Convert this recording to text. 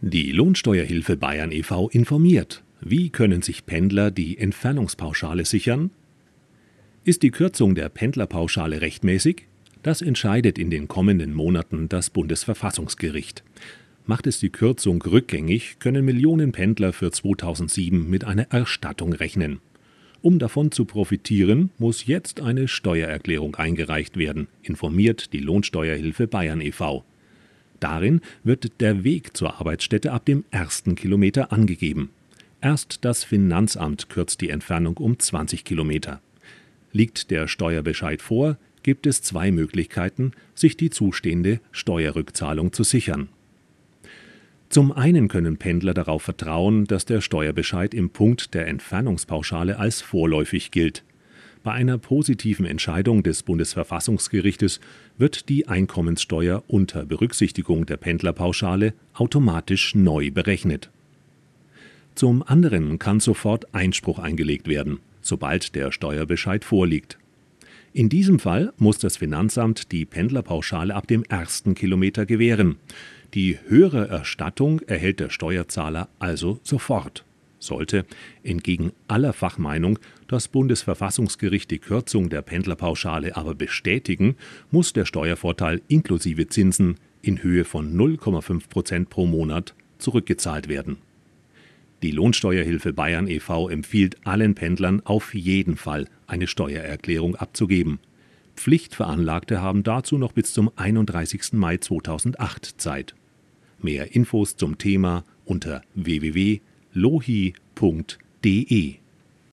Die Lohnsteuerhilfe Bayern e.V. informiert. Wie können sich Pendler die Entfernungspauschale sichern? Ist die Kürzung der Pendlerpauschale rechtmäßig? Das entscheidet in den kommenden Monaten das Bundesverfassungsgericht. Macht es die Kürzung rückgängig, können Millionen Pendler für 2007 mit einer Erstattung rechnen. Um davon zu profitieren, muss jetzt eine Steuererklärung eingereicht werden, informiert die Lohnsteuerhilfe Bayern e.V. Darin wird der Weg zur Arbeitsstätte ab dem ersten Kilometer angegeben. Erst das Finanzamt kürzt die Entfernung um 20 Kilometer. Liegt der Steuerbescheid vor, gibt es zwei Möglichkeiten, sich die zustehende Steuerrückzahlung zu sichern. Zum einen können Pendler darauf vertrauen, dass der Steuerbescheid im Punkt der Entfernungspauschale als vorläufig gilt. Bei einer positiven Entscheidung des Bundesverfassungsgerichtes wird die Einkommenssteuer unter Berücksichtigung der Pendlerpauschale automatisch neu berechnet. Zum anderen kann sofort Einspruch eingelegt werden, sobald der Steuerbescheid vorliegt. In diesem Fall muss das Finanzamt die Pendlerpauschale ab dem ersten Kilometer gewähren. Die höhere Erstattung erhält der Steuerzahler also sofort. Sollte, entgegen aller Fachmeinung, das Bundesverfassungsgericht die Kürzung der Pendlerpauschale aber bestätigen, muss der Steuervorteil inklusive Zinsen in Höhe von 0,5 Prozent pro Monat zurückgezahlt werden. Die Lohnsteuerhilfe Bayern e.V. empfiehlt allen Pendlern auf jeden Fall eine Steuererklärung abzugeben. Pflichtveranlagte haben dazu noch bis zum 31. Mai 2008 Zeit. Mehr Infos zum Thema unter www lohi.de